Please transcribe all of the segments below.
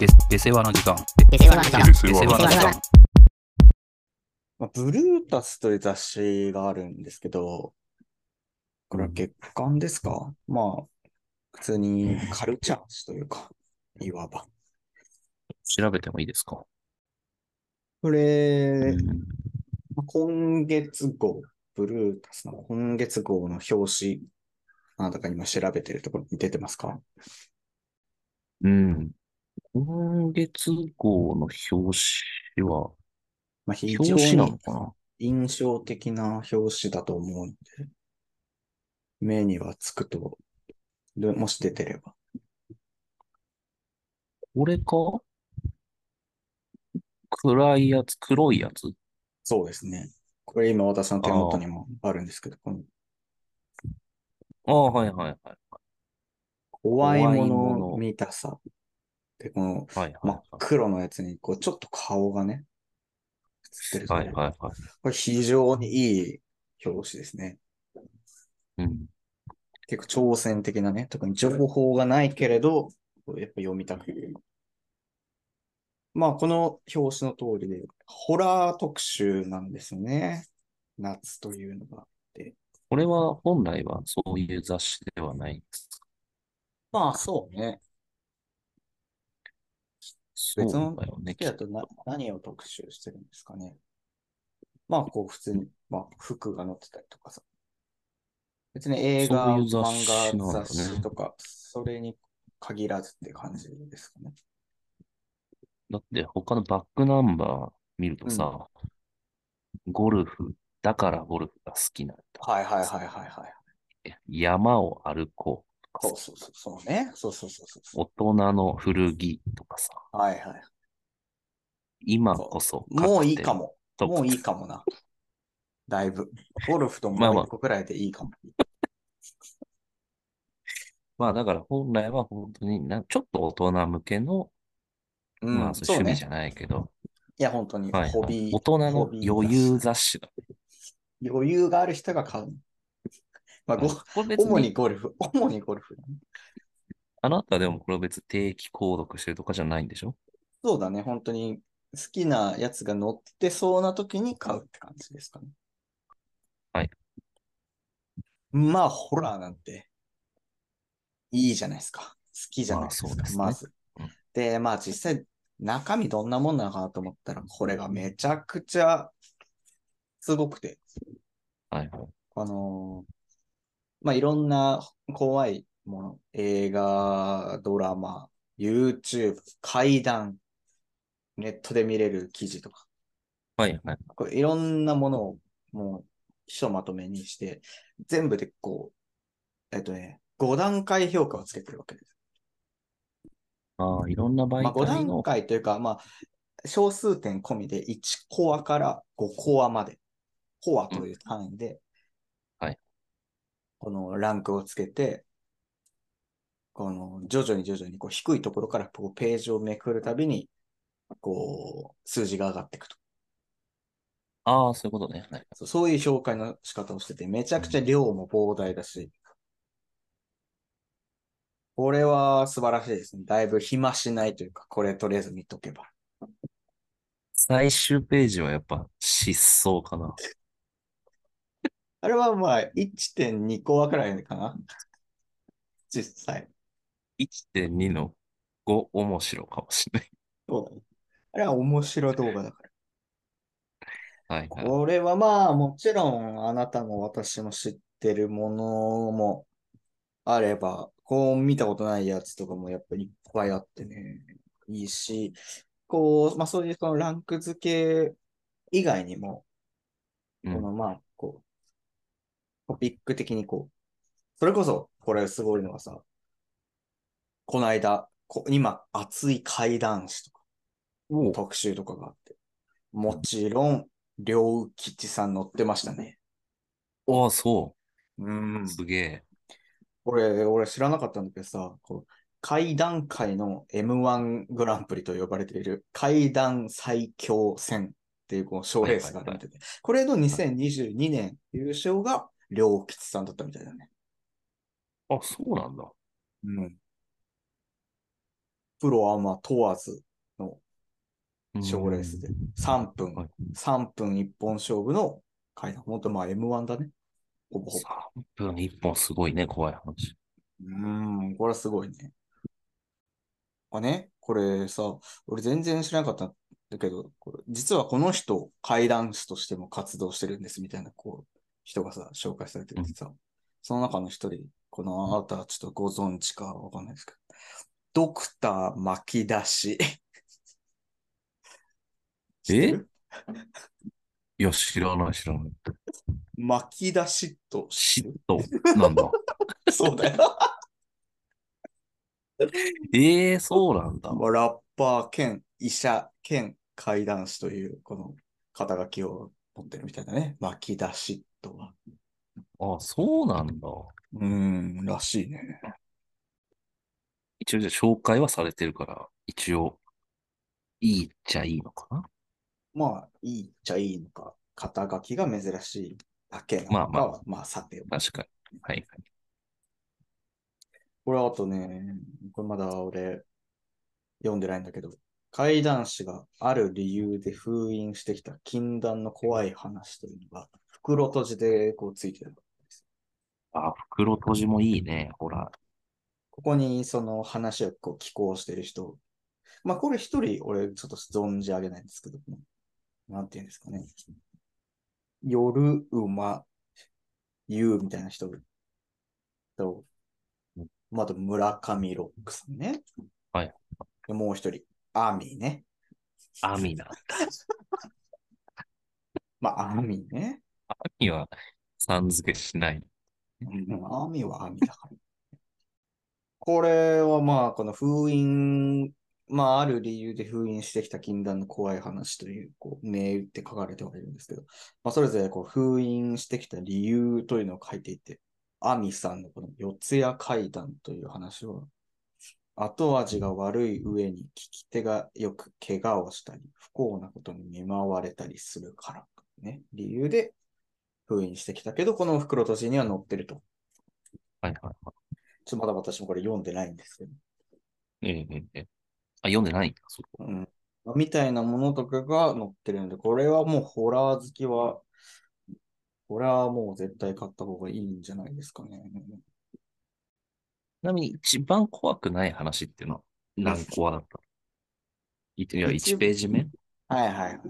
で、で世話の時間。で世話の時間。で世話の時間。まあ、ブルータスという雑誌があるんですけど、これは月刊ですか、まあ、普通にカルチャー誌というか、いわば。調べてもいいですかこれ、今月号、ブルータスの今月号の表紙、あなたが今調べてるところに出てますかうん。今月号の表紙は、まあ、非常表紙なのにかな？印象的な表紙だと思うんで、目にはつくと、でもし出てれば。これか？暗いやつ、黒いやつ？そうですね。これ今私の手元にもあるんですけど、このああ、はいはいはい。怖い怖いもものの見たさ。で、この真っ黒のやつに、こう、ちょっと顔がね、映ってるとはい。はいはいはい。これ非常にいい表紙ですね。うん。結構挑戦的なね、特に情報がないけれど、やっぱ読みたく。まあ、この表紙の通りで、ホラー特集なんですよね。夏というのが。これは本来はそういう雑誌ではないんですか？まあ、そうね。別の。時だとな何を特集してるんですかね。まあ、こう、普通に、まあ、服が載ってたりとかさ。別に映画、そういう漫画、雑誌とか、それに限らずって感じですかね。だって他のバックナンバー見るとさ、ゴルフ、だからゴルフが好きなんだ。はいはいはいはいはい。山を歩こうそうそうそう、そうね。そうそうそうそうそ大人の古着とかさ、う。はいはい。今こそもういいかも。もういいかもな。だいぶ。ゴルフとまあまあもう一個くらいでいいかも。まあだから本来は本当になちょっと大人向けの、うん、まあ趣味じ。ゃないけど、いや、本当に、はいはいホビー。大人の余裕雑誌だ。余裕がある人が買う。まあ、ご主にに、ゴルフ。主にゴルフ。あなたでもこれ別に定期購読してるとかじゃないんでしょ？そうだね。本当に好きなやつが乗ってそうな時に買うって感じですかね。はい。まあ、ホラーなんて、いいじゃないですか。好きじゃないですか。まあそうですねまずうん。で、まあ実際、中身どんなもんなのかなと思ったら、これがめちゃくちゃすごくて、はいはい。あのーまあ、いろんな怖いもの、映画、ドラマ、YouTube、怪談、ネットで見れる記事とか、はいはい。これいろんなものをもうひとまとめにして、全部でこう、えっとね、5段階評価をつけてるわけです。ああ、いろんな媒まあ、5段階というか、まあ、小数点込みで1コアから5コアまで、コアという単位で、はいこのランクをつけて、この徐々に徐々にこう低いところからこうページをめくるたびに、こう、数字が上がっていくと。ああ、そういうことね。はい。そうそういう紹介の仕方をしてて、めちゃくちゃ量も膨大だし、これは素晴らしいですね。だいぶ暇しないというか、これとりあえず見とけば。最終ページはやっぱ失踪かな。あれはまあ1.2コアくらいかな？実際。1.2の5面白かもしれない。そうだね。あれは面白動画だから。はいはい。これはまあもちろんあなたも私も知ってるものもあれば、こう見たことないやつとかもやっぱりいっぱいあってね、いいし、こう、まあそういうそのランク付け以外にも、うんこのまあトピック的にこう、それこそこれすごいのはさ、この間、こ今熱い怪談師とか、特集とかがあって、もちろん、両吉さん乗ってましたね。ああ、そうう。んすげえ。俺、俺知らなかったんだけどさ、こう怪談界の M1 グランプリと呼ばれている怪談最強戦っていうこの賞レースがあってて、これの2022年優勝が両吉さんだったみたいだね。あ、そうなんだ。うん。プロアマ問わずのうん賞レースで、3分、はい3分一本勝負の階段。本当まあ M1 だね。ほぼほぼ。3分1本すごいね、怖い話。うーん、これはすごいね。あね、これさ、俺全然知らなかったんだけど、これ実はこの人、怪談師としても活動してるんですみたいな、こう、人がさ、紹介されててさ、その中の一人、このあなたはちょっとご存知かわかんないですけど、ドクター巻き出し。知ってるいや、知らない、知らない。巻き出しと嫉妬なんだ。る そうだよ。ええそうなんだ。まあラッパー兼医者兼怪談師というこの肩書きを持ってるみたいだね。巻き出しとは。あ、そうなんだ。うーん、らしいね。一応じゃあ紹介はされてるから、一応、いいっちゃいいのかな？まあ、いいっちゃいいのか、肩書きが珍しいだけなのかは、まあままあ、さて確かに。はいはい。これあとね、これまだ俺、読んでないんだけど、怪談師がある理由で封印してきた禁断の怖い話というのが、袋閉じでこうついてるんです。あ、袋閉じもいいね。ほら。ここにその話をこう寄稿してる人、まあこれ一人俺ちょっと存じ上げないんですけど、なんていうんですかね。夜馬、ゆうみたいな人と、まあ、あと村上ロックさんね。はい。でもう一人、アーミーね。アミなんだ。まあ、アーミーね。アミは、さん付けしない。うんアーミーはアーミーだから。これはまあ、この封印、まあ、ある理由で封印してきた禁断の怖い話という、こう、銘打って書かれてはいるんですけど、まあ、それぞれこう封印してきた理由というのを書いていて、アミさんのこの四谷怪談という話は、後味が悪い上に聞き手がよく怪我をしたり、不幸なことに見舞われたりするから、ね、理由で封印してきたけど、この袋閉じには載ってると。はいはいはちょっとまだ私もこれ読んでないんですけど。い。ええええええあ、読んでないんだ、そこ。うん。みたいなものとかが載ってるんで、これはもうホラー好きは、これはもう絶対買った方がいいんじゃないですかね。ちなみに一番怖くない話っていうのは何コアだった？いいや、一1ページ目？はいはいはい。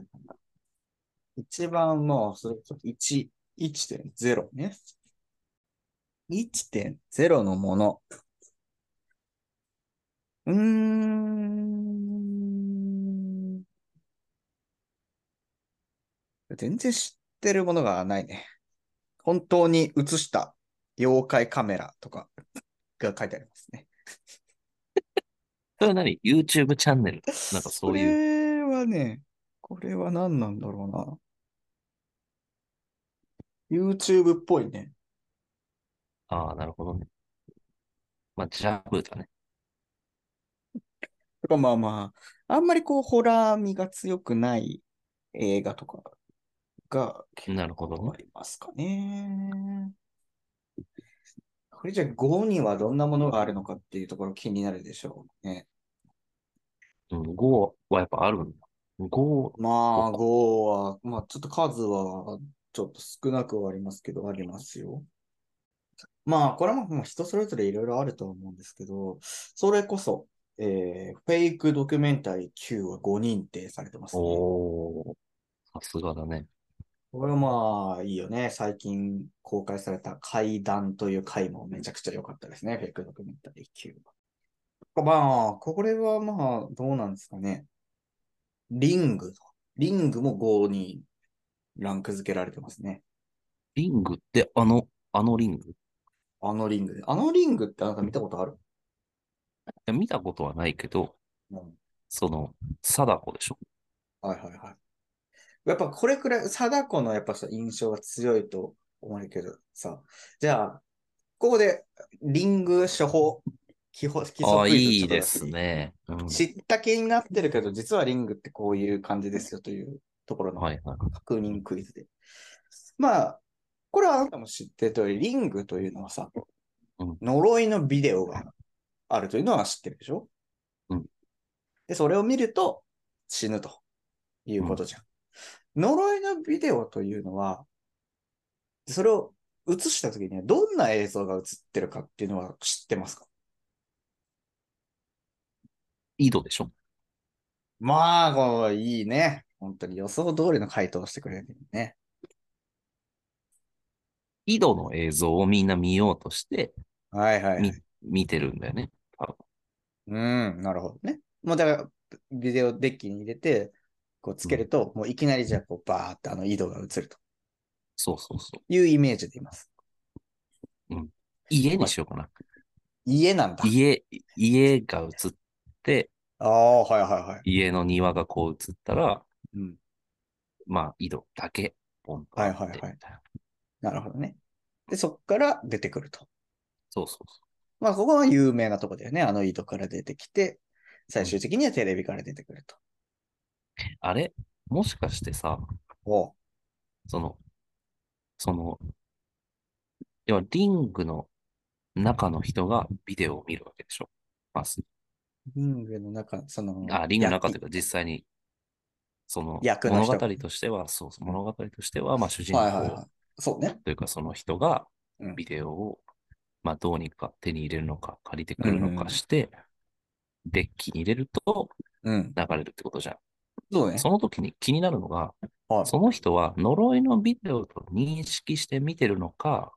一番もう、それこそ1、1.0ね。1.0のもの。うーん。全然知ってるものがないね。本当に映した妖怪カメラとかが書いてありますね。それは何 ?YouTube チャンネル？なんかそういう？これはね、これは何なんだろうな。YouTube っぽいね。ああ、なるほどね。まあ、ジャブだね。とかまあまあ、あんまりこう、ホラー味が強くない映画とかが結なるほどありますかね。これじゃあ5にはどんなものがあるのかっていうところ気になるでしょうね。うん、5はやっぱあるんだ。5、まあ、5は、まあちょっと数はちょっと少なくはありますけど、ありますよ。まあ、これももう人それぞれいろいろあると思うんですけど、それこそ、えーフェイクドキュメンタリー Q は5認定されてますね。おー、さすがだね。これはまあいいよね。最近公開された怪談という回もめちゃくちゃ良かったですね。フェイクドキュメンタリー Q は。まあ、これはまあどうなんですかね。リング。リングも5にランク付けられてますね。リングってあの、あのリング？いあのリングで。あのリングってあなた見たことある？や見たことはないけど、うん。その、貞子でしょ？はいはいはい。やっぱこれくらい、貞子のやっぱさ、印象が強いと思うけどさ、じゃあ、ここでリング処方、基本、基礎いいですね。うん。知った気になってるけど、実はリングってこういう感じですよというところの。確認クイズで。まあ、これはあなたも知ってる通り、リングというのはさ、うん呪いのビデオがあるというのは知ってるでしょ？うんで、それを見ると死ぬということじゃん。呪いのビデオというのは、それを映したときにはどんな映像が映ってるかっていうのは知ってますか？井戸でしょまあ、こう、いいね。本当に予想通りの回答をしてくれるね。井戸の映像をみんな見ようとして、はいはい、はいみ。見てるんだよね。うん、なるほどね。もうだから、ビデオデッキに入れて、こうつけると、もういきなりじゃあこうバーってあの井戸が映るとそうそうそう。いうイメージでいます。家にしようかな。家なんだ。家、家が映って、ああ、はいはいはい。家の庭がこう映ったら、うん。まあ、井戸だけ、ポンはいはいはいななるほどね。で、そっから出てくると。そうそうそまあ、ここは有名なとこだよね。あの井戸から出てきて、最終的にはテレビから出てくると。う。あれ？もしかしてさ、おその、その、要はリングの中の人がビデオを見るわけでしょ？まず。リングの中、その、あ、リングの中というやか実際に、その役の人物語としては、そうそう、物語としては、まあ主人公はいはいはい。そうね。というかその人がうんビデオを、まあどうにか手に入れるのか借りてくるのかして、デッキに入れるとうん。流れるってことじゃん。そうね。その時に気になるのが、はいその人は呪いのビデオと認識して見てるのか、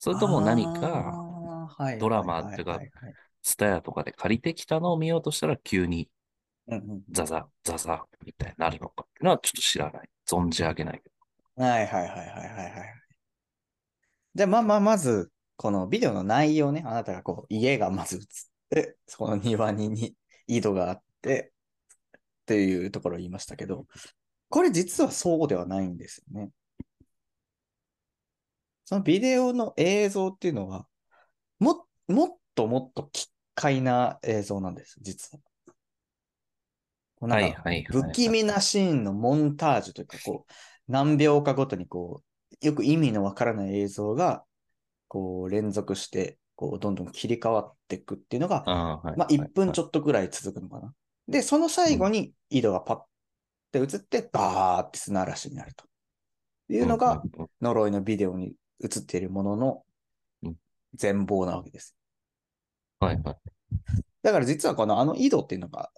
それとも何か、ドラマっていうかはいはいはいツタヤとかで借りてきたのを見ようとしたら急にザザ、ザザみたいになるのかっていうのはちょっと知らない。存じ上げないけど。はいはいはいはいはいはい。じゃあまあまあ、まず、このビデオの内容ね、あなたがこう、家がまず映って、その庭にに井戸があって、っていうところを言いましたけど、これ実はそうではないんですよね。そのビデオの映像っていうのは、も、もっともっと奇怪な映像なんです、実は。なんか不気味なシーンのモンタージュというか、こう、何秒かごとにこう、よく意味のわからない映像が、こう、連続して、こう、どんどん切り替わっていくっていうのが、ああ、はい。まあ、1分ちょっとぐらい続くのかな。で、その最後に井戸がパッて映って、バーって砂嵐になると。いうのが、、呪いのビデオに映っているもののうん全貌なわけです。はいはい。だから実はこのあの井戸っていうのが、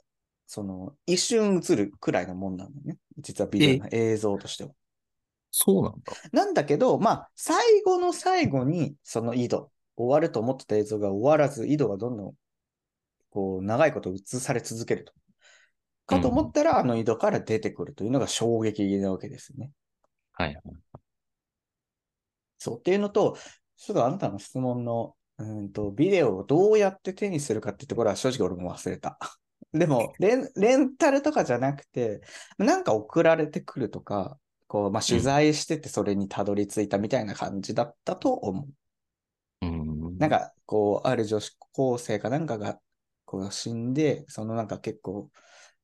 その一瞬映るくらいのもんなんだよね。実はビデオの映像としては。そうなんだ。なんだけど、まあ、最後の最後にその井戸、終わると思ってた映像が終わらず、井戸がどんどん、こう、長いこと映され続けると。かと思ったら、あの井戸から出てくるというのが衝撃なわけですね。はいはい。そう。っていうのと、ちょっとあなたの質問の、うんと、ビデオをどうやって手にするかっていうところは正直俺も忘れた。でも、レン、レンタルとかじゃなくて、なんか送られてくるとか、こう、まあ、取材しててそれにたどり着いたみたいな感じだったと思う。うん。なんか、こう、ある女子高生かなんかが、こう、死んで、そのなんか結構、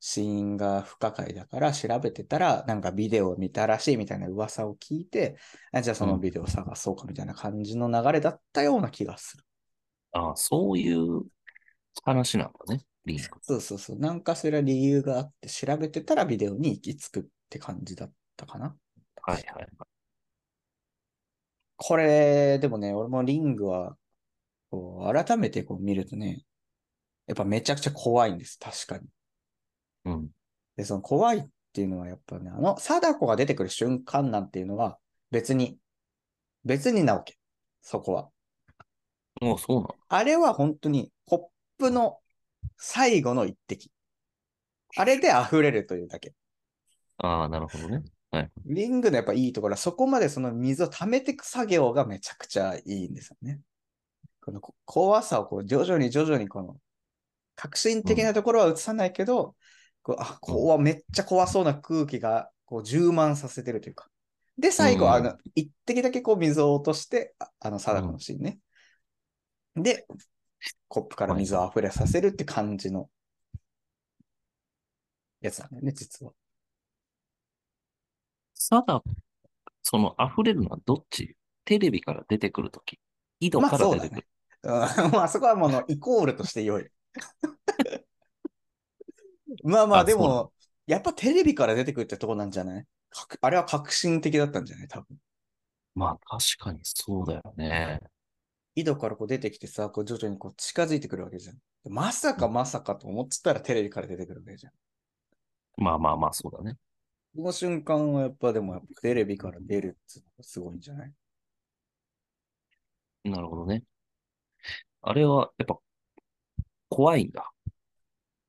死因が不可解だから調べてたら、なんかビデオを見たらしいみたいな噂を聞いて、あじゃあそのビデオを探そうかみたいな感じの流れだったような気がする。ああ、そういう話なんだね、リンク。そうそうそう。なんかしら理由があって調べてたらビデオに行き着くって感じだったかな。はいはい。これ、でもね、俺もリングは、こう、改めてこう見るとね、やっぱめちゃくちゃ怖いんです、確かに。うん。で、その怖いっていうのはやっぱね、あの、貞子が出てくる瞬間なんていうのは別に、別になわけ。そこは。もうそうなの？あれは本当にコップの最後の一滴。あれで溢れるというだけ。ああ、なるほどね。リングのやっぱいいところはそこまでその水を溜めていく作業がめちゃくちゃいいんですよね。このこ怖さをこう徐々に徐々にこの革新的なところは映さないけど、こうあ、怖、めっちゃ怖そうな空気がこう充満させてるというか。で、最後、うんあの、一滴だけこう水を落として、ああの、貞子のシーンね。で、コップから水を溢れさせるって感じのやつなんだよね、実は。ただ、その溢れるのはどっち？テレビから出てくるとき。井戸まあから出てくる？そうだね。うん まあそこはもうイコールとして良い。まあまあ、でも、やっぱテレビから出てくるってとこなんじゃない？あれは革新的だったんじゃない？多分。まあ確かにそうだよね。井戸からこう出てきてさ、こう徐々にこう近づいてくるわけじゃん。まさかまさかと思ってたらテレビから出てくるわけじゃん。まあまあまあそうだね。この瞬間はやっぱでもやっぱテレビから出るってのがすごいんじゃない？なるほどね。あれはやっぱ怖いんだ。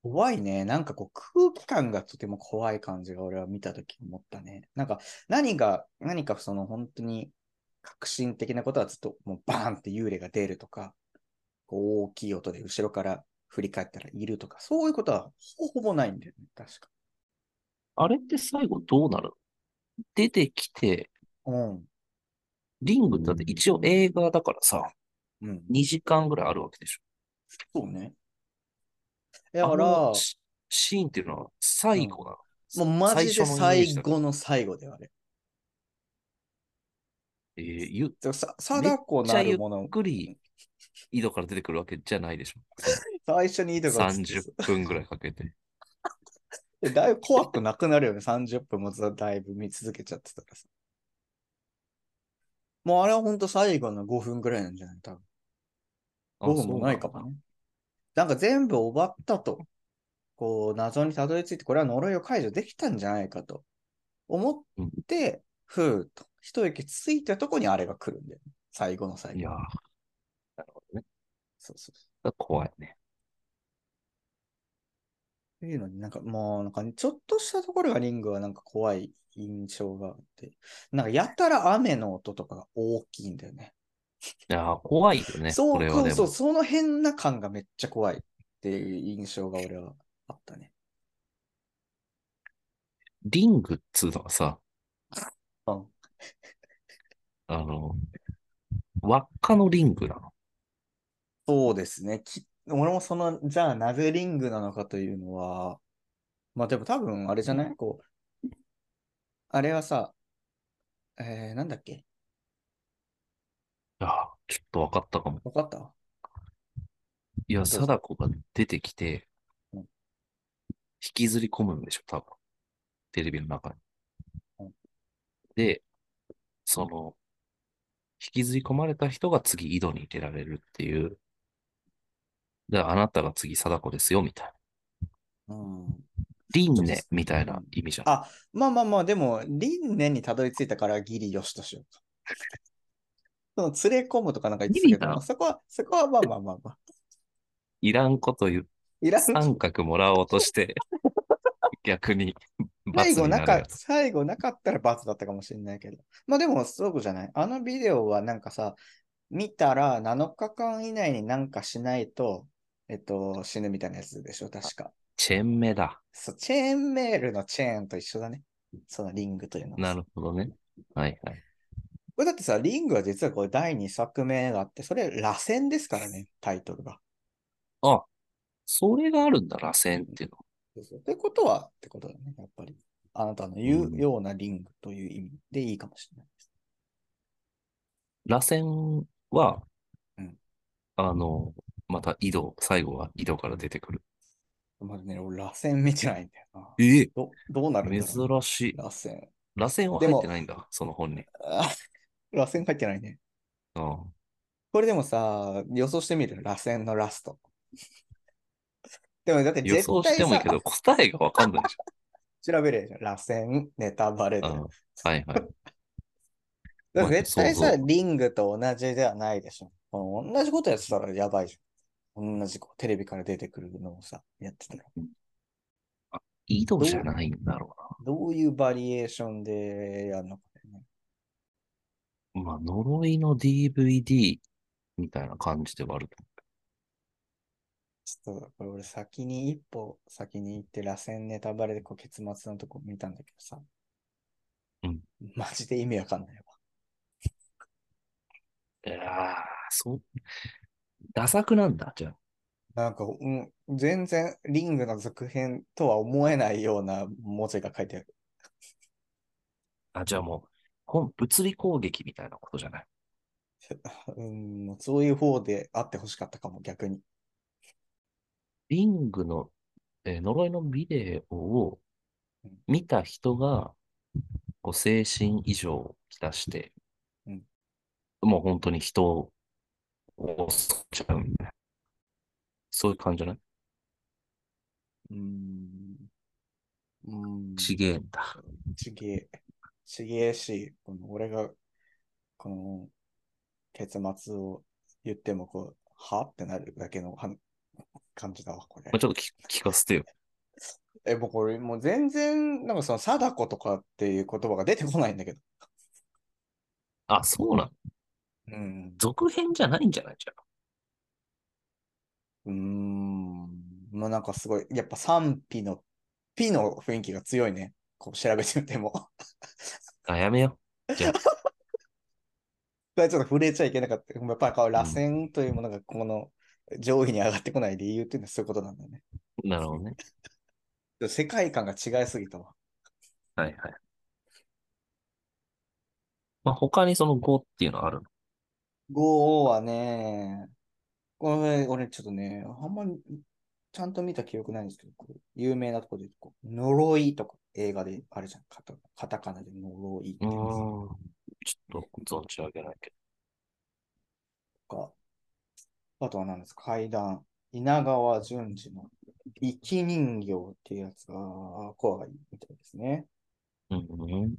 怖いね。なんかこう空気感がとても怖い感じが俺は見たとき思ったね。なんか何が、何かその本当に革新的なことはずっともうバーンって幽霊が出るとか、大きい音で後ろから振り返ったらいるとか、そういうことはほぼほぼないんだよね。確か。あれって最後どうなる？の出てきて、うん。リングってだって一応映画だからさ、うん。2時間ぐらいあるわけでしょ。そうね。だかあら、のシシーンっていうのは最後なの？もうマジで最後の最後であれ。えーゆさ、貞子なるものゆっ、くり井戸から出てくるわけじゃないでしょ。最初にいいとこ30分ぐらいかけて。だいぶ怖くなくなるよね。30分もずっとだいぶ見続けちゃってたらさ。もうあれは本当最後の5分ぐらいなんじゃない？多分。あ5分もないかもね。なんか全部終わったと。こう、謎にたどり着いて、これは呪いを解除できたんじゃないかと思って、ふーっと、一息ついたとこにあれが来るんだよね。最後の最後。いやーなるほどね。そうそうそう。怖いね。っていうのになんかもうなんかちょっとしたところがリングはなんか怖い印象があって、なんかやたら雨の音とかが大きいんだよね。いやー怖いよね。そう。そうそう、その変な感がめっちゃ怖いっていう印象が俺はあったね。リングっつうのはさ、うん。あの、輪っかのリングなの？そうですね。き俺もその、じゃあなぜリングなのかというのは、まあでも多分あれじゃない？こう、あれはさ、えー、なんだっけ？ちょっと分かったかも。わかった？いや、ぞ貞子が出てきて、うん引きずり込むんでしょ、多分。テレビの中にうん。で、その、引きずり込まれた人が次井戸に入れられるっていう。で、あなたが次貞子ですよ、みたいな。うん。輪廻みたいな意味じゃん。あ、まあまあまあ、でも、輪廻にたどり着いたからギリよしとしようか。その連れ込むとかなんか言ってたけど、そこは、そこはまあまあまあまあ。いらんこと言う。いらん。三角もらおうとして、逆に罰最後なか。最後なかったら罰だったかもしれないけど。まあでも、そうじゃない？あのビデオはなんかさ、見たら7日間以内になんかしないと、えっと、死ぬみたいなやつでしょ、確か。チェーン目だ。そう、チェーンメールのチェーンと一緒だね。そのリングというのは。なるほどね。はいはい。これだってさ、リングは実はこれ第2作目があって、それ螺旋ですからね、タイトルが。あ、それがあるんだ、螺旋っていうの。そうそうってことは、ってことだね、やっぱり。あなたの言うようなリングという意味でいいかもしれないです。螺旋は、うんあの、また井戸、最後は井戸から出てくる。まだね、俺螺旋見てないんだよな。ええどどうなるんだ珍しい。螺旋。螺旋はでも入ってないんだ、その本に。あ螺旋入ってないね。あこれでもさ、予想してみる？螺旋のラスト。でもだって予絶対さ想してもいいけ、ど、答えがわかんないでし 調べれじゃん。螺旋、ネタバレで。はいはい。だ絶対さ、リングと同じではないでしょ。この同じことやってたらやばいじゃん。同じこうテレビから出てくるのをさ、やってたら。井戸じゃないんだろどういうバリエーションでやるのか。まあ、呪いの DVD みたいな感じではあるとちょっと、これ俺先に一歩先に行って、螺旋ネタバレでこう結末のとこ見たんだけどさ。うん。マジで意味わかんないわ。いやー、そう、ダ作なんだ、じゃあ。なんか、うん、全然リングの続編とは思えないような文字が書いてある。あ、じゃあもう、本、物理攻撃みたいなことじゃない？うん、そういう方であってほしかったかも、逆に。リングのえー呪いのビデオをうん見た人が、こう精神異常をきたして、うんもう本当に人を襲っちゃうみたいな。そういう感じじゃない？うーん。うーん。ちげえんだ。ちげえ。ちげえし、この俺が、この、結末を言っても、こう、は？ってなるだけの感じだわ、これまあ、。ちょっと聞聞かせてよ。え、もうこれ、もう全然、なんかその、貞子とかっていう言葉が出てこないんだけど。あ、そうなのうん。続編じゃないんじゃない？じゃうーん。もうなんかすごい、やっぱ賛否の、ピの雰囲気が強いね。こう調べてみても。こあ。あ、やめよう。じゃあ、れちょっと触れちゃいけなかった。やっぱりこう螺旋というものがこの上位に上がってこない理由っていうのはそういうことなんだよね。なるほどね。世界観が違いすぎたわ。はいはい。まあ、他にその5っていうのはあるの？5はね、これ、俺ちょっとね、あんまりちゃんと見た記憶ないんですけど、有名なところで言うとこう、呪いとか映画であるじゃん。カタカタカナで呪いってういうーん。ちょっと存じ上げないけか。あとは何ですか階段。稲川淳二の生き人形っていうやつが怖いみたいですね。ど。うん。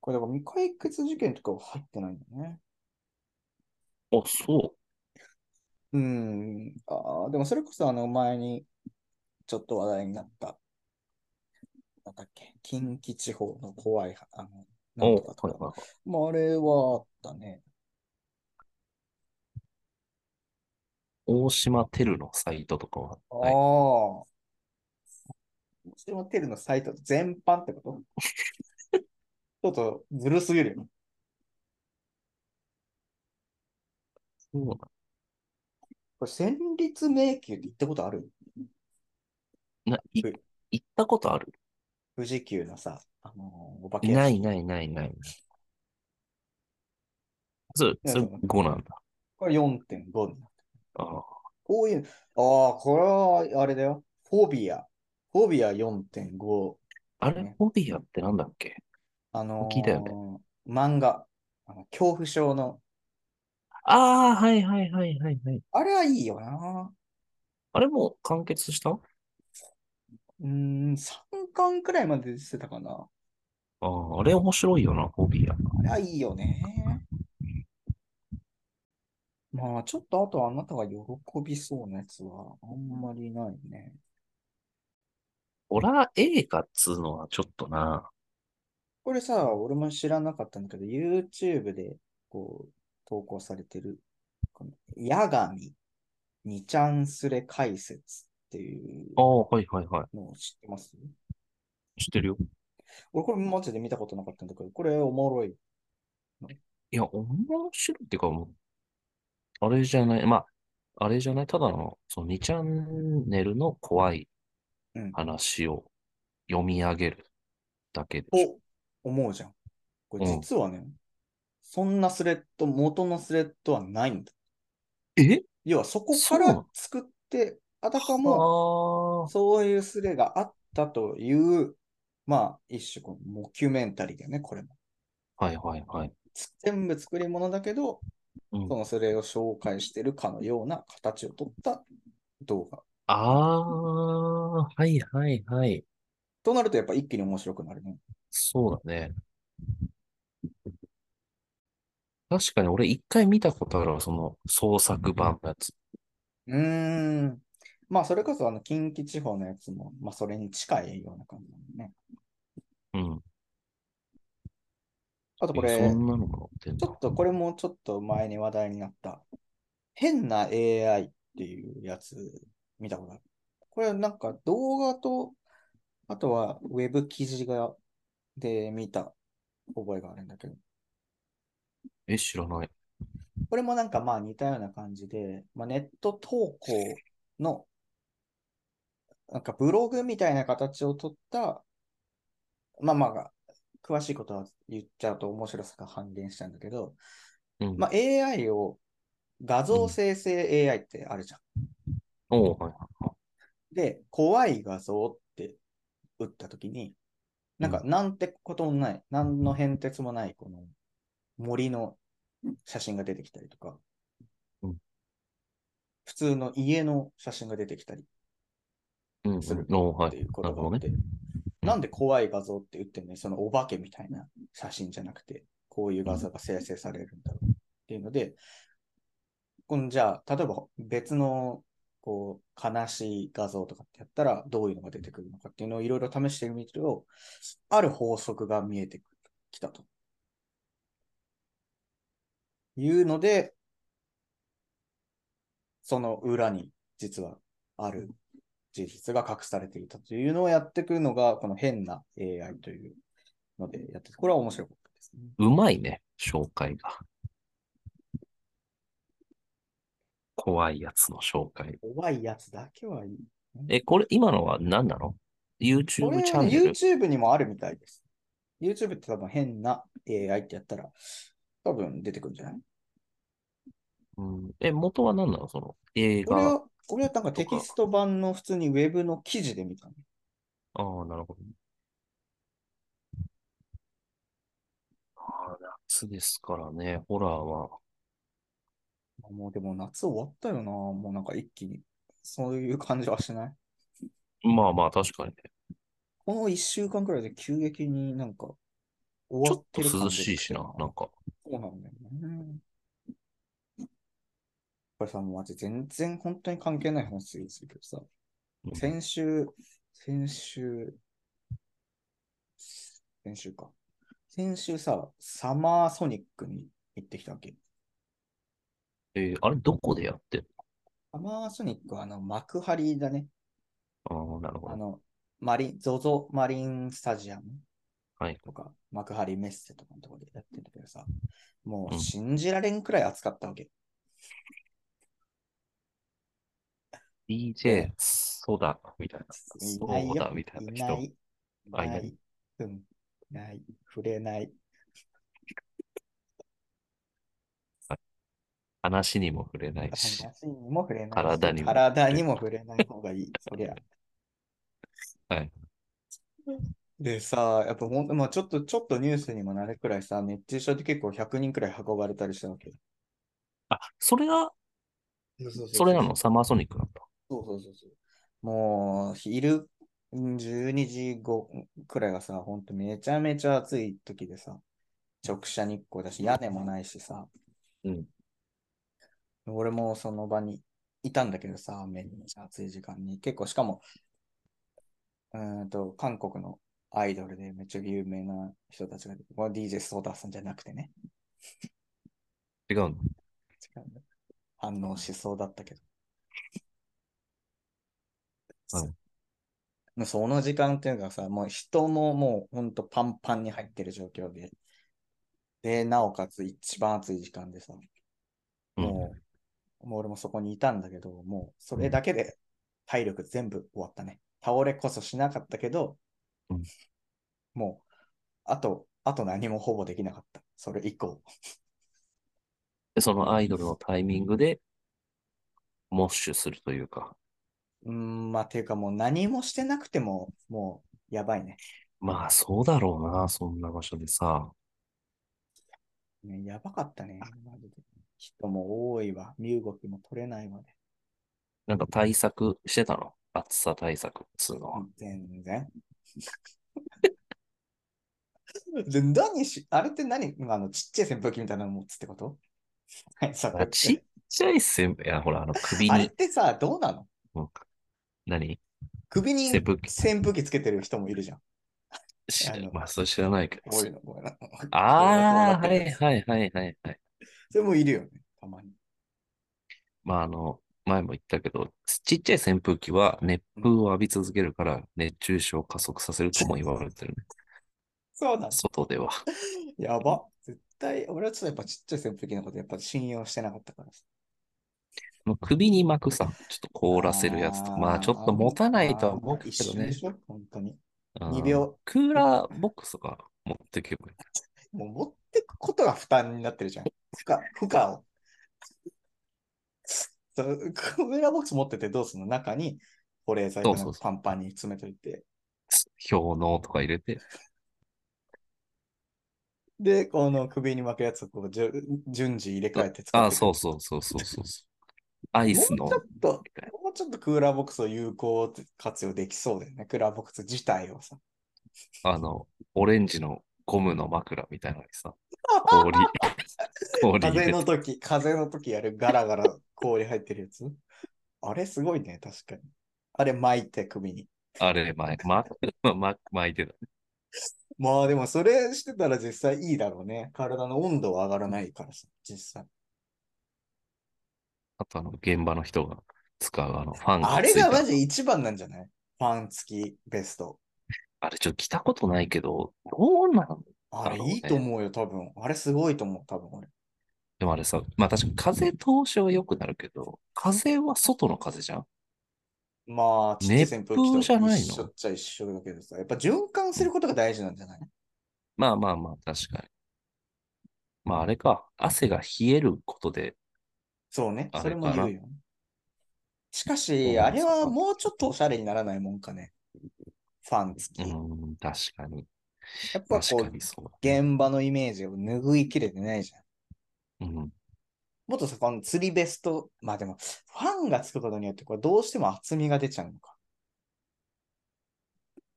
これだから未解決事件とかは入ってないんだね。あ、そう。うん。ああ、でもそれこそあの前にちょっと話題になった、なんだっけ、近畿地方の怖い、あの、なんおとかとか。まあ、あれはあったね。大島テルのサイトとかはああ。ない？もちろんテルのサイト全般ってこと？ちょっとずるすぎるよね。そうなのこれ、戦慄迷宮って行ったことある？な、い、ふ行ったことある？富士急のさ、あのーお化けい屋敷ないないないない。それ、そう5なんだ。これ4.5になってああ。こういう、ああ、これはあれだよ。フォビア。フォビア4.5。あれ？ねホビアってなんだっけ？あのー聞いたよね漫画。あの恐怖症の。ああ、はいはいはいはいはい。あれはいいよな。あれもう完結した？うーん、3巻くらいまで出てたかな。ああ、あれ面白いよな、ホビア。あれはいいよね。まあ、ちょっとあとあなたが喜びそうなやつはあんまりないね。ホラー映画っつうのはちょっとな。これさ、俺も知らなかったんだけど、YouTube でこう投稿されてる、このヤガミ二ちゃんスレ解説っていうああ、はいはいはい。のを知ってます？知ってるよ。俺これマジで見たことなかったんだけど、これおもろい。いや、面白いっていうかもう、あれじゃない、まあ、あれじゃない、ただの、その2チャンネルの怖いうん話を読み上げるだけでしょ。と思うじゃん。これうん実はね、そんなスレッド、元のスレッドはないんだ。え？要はそこかそうならの？作って、あたかもあそういうスレがあったという、まあ一種このモキュメンタリーだよね、これも。あ、はいはいはい。つ全部作り物だけど、うんそのスレを紹介してるかのような形をとった動画。ああ、はいはいはい。となるとやっぱ一気に面白くなるね。そうだね。確かに俺一回見たことあるわ、その創作版のやつ。うーん。まあそれこそあの近畿地方のやつも、まあそれに近いような感じだね。うん。あとこれ、ちょっとこれもちょっと前に話題になった、変な AI っていうやつ見たことある。これなんか動画と、あとはウェブ記事がで見た覚えがあるんだけど、え、知らない。これもなんかまあ似たような感じで、まあ、ネット投稿の、なんかブログみたいな形をとった、まあまあ、詳しいことは言っちゃうと面白さが半減したんだけど、うん。まあ、AI を画像生成 AI ってあるじゃん。おーはいはで、怖い画像って打ったときに、なんか、なんてこともない、何の変哲もない、この森の写真が出てきたりとか、うん普通の家の写真が出てきたり。する。っていうことがあって、。なんで怖い画像って打ってんの？に、そのお化けみたいな写真じゃなくて、こういう画像が生成されるんだろうっていうので、このじゃあ、例えば別のこう悲しい画像とかってやったら、どういうのが出てくるのかっていうのをいろいろ試してみると、ある法則が見えてきたと。いうので、その裏に実はある事実が隠されていたというのをやってくるのが、この変な AI というのでやってて、これは面白かったですね。うまいね、紹介が。怖いやつの紹介。怖いやつだけはいい。え、これ、今のは何なの？こ ?YouTube チャンネル YouTube にもあるみたいです。YouTube って多分変な AI ってやったら、多分出てくるんじゃない？うん、え、元は何なの？その映画。これは、なんかテキスト版の普通にウェブの記事で見たの。ああ、なるほど。ああ、夏ですからね、ホラーは。もうでも夏終わったよな。もうなんか一気に。そういう感じはしない？まあまあ、確かにね。この一週間くらいで急激になんか終ちょっわってると涼感出てきしいしたな、なんか。そうなんだよね。これさ、もうマジ全然本当に関係ない話するけどさ、うん先週、先週、先週か。先週さ、サマーソニックに行ってきたわけ。えーあれ、どこでやってんサマーソニックはあの幕張だね。のああ、なるほど。あの、マリン、ゾゾマリンスタジアムはい。とか、幕張メッセとかのところでやってるんだけどさ、もううん信じられんくらい暑かったわけ。DJ、そうだ、みたいな。いないよそうだ、みたいない人。ない。ないない。うん。ない。触れない。話にも触れないし。話にも触れないし。体にも体にも触れない方がいい。そりゃ。はい。でさ、やっぱほんまあちょっと、ちょっとニュースにもなるくらいさ、熱中症で結構100人くらい運ばれたりしたわけ。あ、それが、そうそうそれなの？サマーソニックなんだ。そうそうそうそう。もう、昼12時後くらいがさ、ほんとめちゃめちゃ暑い時でさ、直射日光だし、屋根もないしさ、うん。俺もその場にいたんだけどさ、めっちゃ暑い時間に。結構、しかも、うーんと、韓国のアイドルでめっちゃ有名な人たちが、これ DJ ソーダさんじゃなくてね。違うの？違うんだ反応しそうだったけど。はいもうその時間っていうかさ、もう人ももうほんとパンパンに入ってる状況で、で、なおかつ一番暑い時間でさ、うん。もう、もう俺もそこにいたんだけど、もうそれだけで体力全部終わったね。倒れこそしなかったけど、うんもう、あと、あと何もほぼできなかった。それ以降。で、そのアイドルのタイミングで、モッシュするというか、うーん、まあ、ていうかもう何もしてなくても、もう、やばいね。まあそうだろうな、そんな場所でさ。ねやばかったね。マジで人も多いわ。身動きも取れないわね。なんか対策してたの？暑さ対策っつうのは。全然。で何し、あれって何？あの、ちっちゃい扇風機みたいなの持つってこと？ちっちゃいせん、いや、ほら、あの首あれっに、てさ、どうなの？うん何？首に扇風機扇風機つけてる人もいるじゃん。しあのまあ、それ知らないけういうの、こういうの。ああ、はいはいはいはいはい。それもいるよね、たまに。まあ、あの、前も言ったけど、ちっちゃい扇風機は熱風を浴び続けるから熱中症を加速させるとも言われてるね。そうなんだ。外では。やば。絶対、俺はちょっとやっぱちっちゃい扇風機のことやっぱ信用してなかったからさ。首に巻くさ、ちょっと凍らせるやつとか、まあちょっと持たないとは思うけどね一瞬で。しょ？本当に。うん2秒。クーラーボックスとか持ってけばいい。もう持ってくことが負担になってるじゃん。負荷、負荷を。クーラーボックス持っててどうするの？中に保冷剤パンパンに詰めといて。氷のとか入れて、で、この首に巻くやつをこう順次入れ替えて使ってあそうそうそうそうそう。アイスのもうちょっと、もうちょっとクーラーボックスを有効活用できそうだよね。クーラーボックス自体をさ。あの、オレンジのゴムの枕みたいなのにさ、氷、氷入風。の時、風の時やるガラガラ氷入ってるやつ？あれすごいね、確かに。あれ巻いて首に。あれ、前、ま、ま、巻いてた。まあでもそれしてたら実際いいだろうね。体の温度は上がらないからさ、実際。あとあの、現場の人が使うあの、ファンがあれがマジ一番なんじゃない？ファン付きベスト。あれちょっと着たことないけど、どうなんあれいいと思うよ、多分。あれすごいと思う、多分俺。でもあれさ、まあ確かに風通しは良くなるけど、風は外の風じゃん？まあ、ちっちゃい熱扇風機と風じゃないの？一緒っちゃ一緒だけどさ、やっぱ循環することが大事なんじゃない？まあまあまあ、確かに。まああれか、汗が冷えることで、そうね、そあれも言うよ。しかうし、んあれはもうちょっとおしゃれにならないもんかね。ファン付き。うーん、確かに。やっぱ確こう。現場のイメージを拭いきれてないじゃん。うん。もっとさ、この釣りベスト、まあでも、ファンがつくことによって、これどうしても厚みが出ちゃうのか。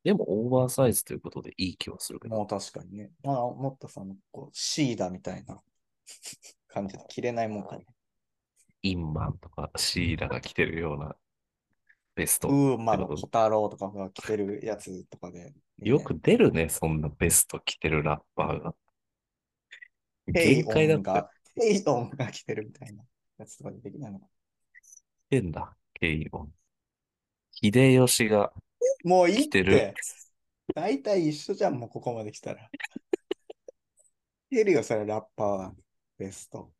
でもオーバーサイズということでいい気はするけど。もう確かにね。まあ、もっとさ、こう、シーダみたいな 感じで着れないもんかね。インマンとかシーラが着てるようなベスト。ウーマのってこと？小太郎とかが着てるやつとかで、ねよく出るね、そんなベスト着てるラッパーが。限界だったオンが、ヘイオンが着てるみたいなやつとかでできないのか。変だ、ケイオン。秀吉が、もういいてるて。大体一緒じゃん、もうここまで来たら。着てるよ、それ、ラッパーは。ベスト。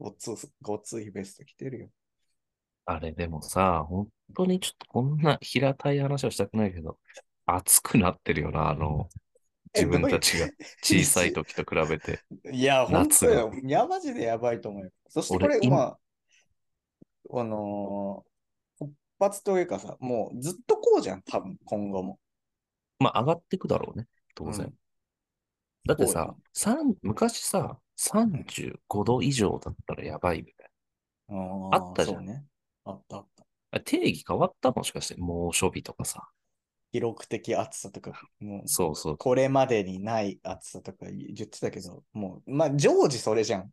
ごつ、ごついベスト着てるよ。あれでもさ、本当にちょっとこんな平たい話はしたくないけど、熱くなってるよな、あの、え自分たちが小さい時と比べて。いや、本当よ。いや、マジでやばいと思うよ。そしてこれ、まあ、あのー突発というかさ、もうずっとこうじゃん、多分、今後も。まあ、上がってくだろうね、当然。うんだってさ、三昔さ、35度以上だったらやばいみたいあーあったじゃんね。あったあった。定義変わったもしかして、猛暑日とかさ。記録的暑さとか、もう、そうそう。これまでにない暑さとか言ってたけど、もう、まあ、常時それじゃん。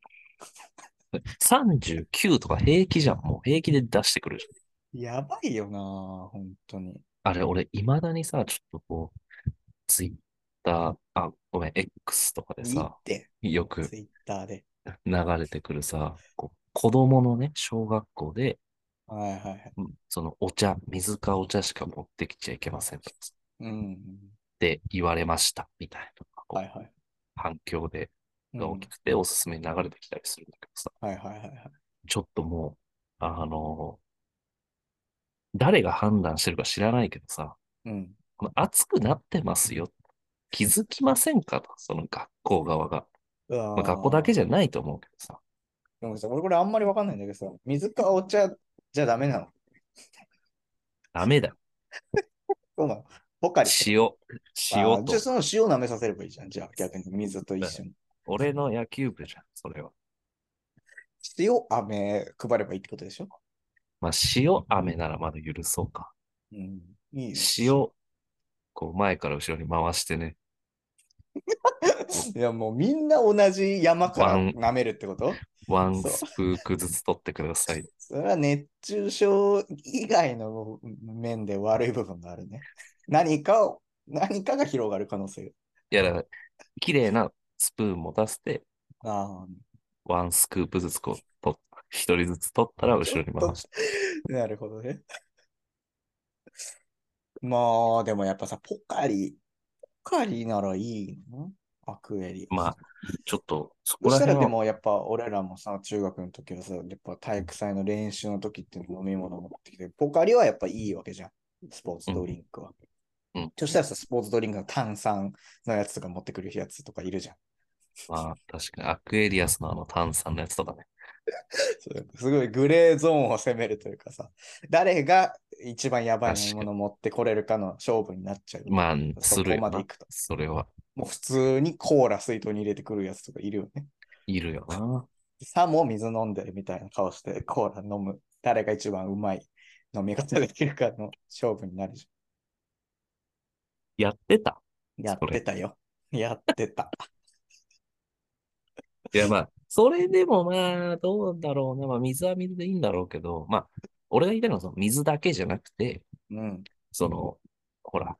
39とか平気じゃん。もう平気で出してくるじゃん。やばいよな本当に。あれ、俺、未だにさ、ちょっとこう、ツイッター、あ、ごめん、X とかでいいさっ、て、よくツイッターで。流れてくるさ、こう子供のね、小学校で、はいはいはい。うんそのお茶、水かお茶しか持ってきちゃいけませんっうん。て言われました、みたいな、こうはいはい。反響で、うんが大きくて、おすすめに流れてきたりするんだけどさ、はいはいはいはい。ちょっともう、あの誰が判断してるか知らないけどさ、うん。この暑くなってますよ。気づきませんかと、その学校側が。まあ、学校だけじじゃないと思うけどさ。ゃ。でもさ、俺これあんまりわかんないんだけどさ、水かお茶じゃダメなの？ダメだ。そうなの？ポカリ。塩、あ塩と。ーじゃあその塩舐めさせればいいじゃん。じゃあ逆に水と一緒に。俺の野球部じゃん、それは。塩飴配ればいいってことでしょ？まあ、塩飴ならまだ許そうか。うん。いいよ。塩、こう前から後ろに回してね。いやもうみんな同じ山から舐めるってこと？ワンスプークずつ取ってください。それは熱中症以外の面で悪い部分があるね。何かを、何かが広がる可能性いや、だから、綺麗なスプーン持たせて、が。ああ、ワンスクープずつこう、と一人ずつ取ったら後ろに回して。なるほどね。まあ、でもやっぱさ、ポカリ、ポカリならいいの？アクエリ。まあ、ちょっと、そそしたらこら辺は、でもやっぱ俺らもさ、中学の時はさ、やっぱ体育祭の練習の時って飲み物持ってきて、ポカリはやっぱいいわけじゃん。スポーツドリンクは。うんそしたらさ、スポーツドリンクの炭酸のやつとか持ってくるやつとかいるじゃん。まあ、確かに、アクエリアスのあの炭酸のやつとかね。すごいグレーゾーンを攻めるというかさ、誰が一番やばいものを持ってこれるかの勝負になっちゃう。まあ、そこまで行くと。それは、もう普通にコーラ水筒に入れてくるやつとかいるよね。いるよな。さも水飲んでるみたいな顔してコーラ飲む。誰が一番うまい飲み方できるかの勝負になるじやってた。ゃん。やってたよ。やってた。いや、まあ、それでもまあ、どうだろうな。まあ、水は水でいいんだろうけど、まあ、俺が言いたいのはその水だけじゃなくて、うん。その、ほら、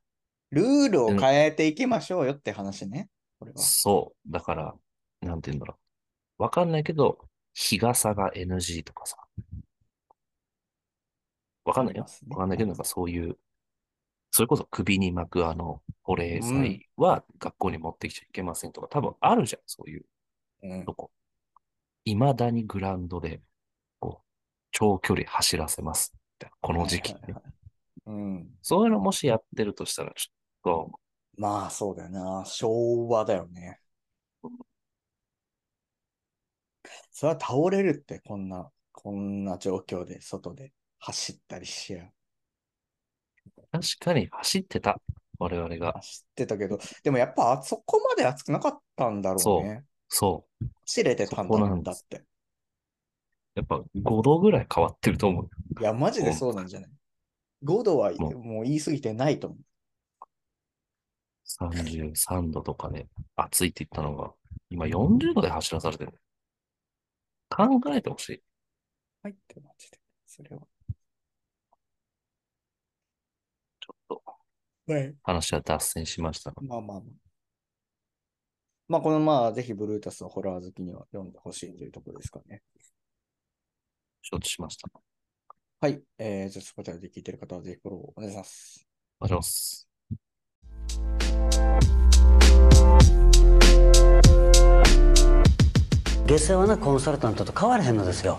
ルールを変えていきましょうよって話ね。これは。そう。だから、なんて言うんだろう。わかんないけど、日傘が NG とかさ。わかんないよわかんないけど、なんかそういう、それこそ首に巻くあの、保冷剤は学校に持ってきちゃいけませんとか、多分あるじゃん、そういううんとこ。未だにグラウンドで、こう、長距離走らせます。この時期ねはいはいはいうん。そういうのもしやってるとしたら、ちょっと、まあそうだよな。昭和だよね。それは倒れるって、こんな、こんな状況で外で走ったりしや。確かに走ってた。我々が。走ってたけど、でもやっぱあそこまで暑くなかったんだろうね。そう。走れてたんだもんだって。やっぱ5度ぐらい変わってると思う。いや、マジでそうなんじゃない ?5 度はもう言い過ぎてないと思う。33度とかね、暑いって言ったのが、今40度で走らされてる。考えてほしい。はいってマジで。それは。ちょっとはい。話は脱線しましたが。まあまあまあ。まあ、このまあ、ぜひブルータスのホラー好きには読んでほしいというところですかね。承知しました。はい。えー、じゃあ、スポチャで聞いてる方はぜひフォローお願いします。お願いします。下世話なコンサルタントと変わらへんのですよ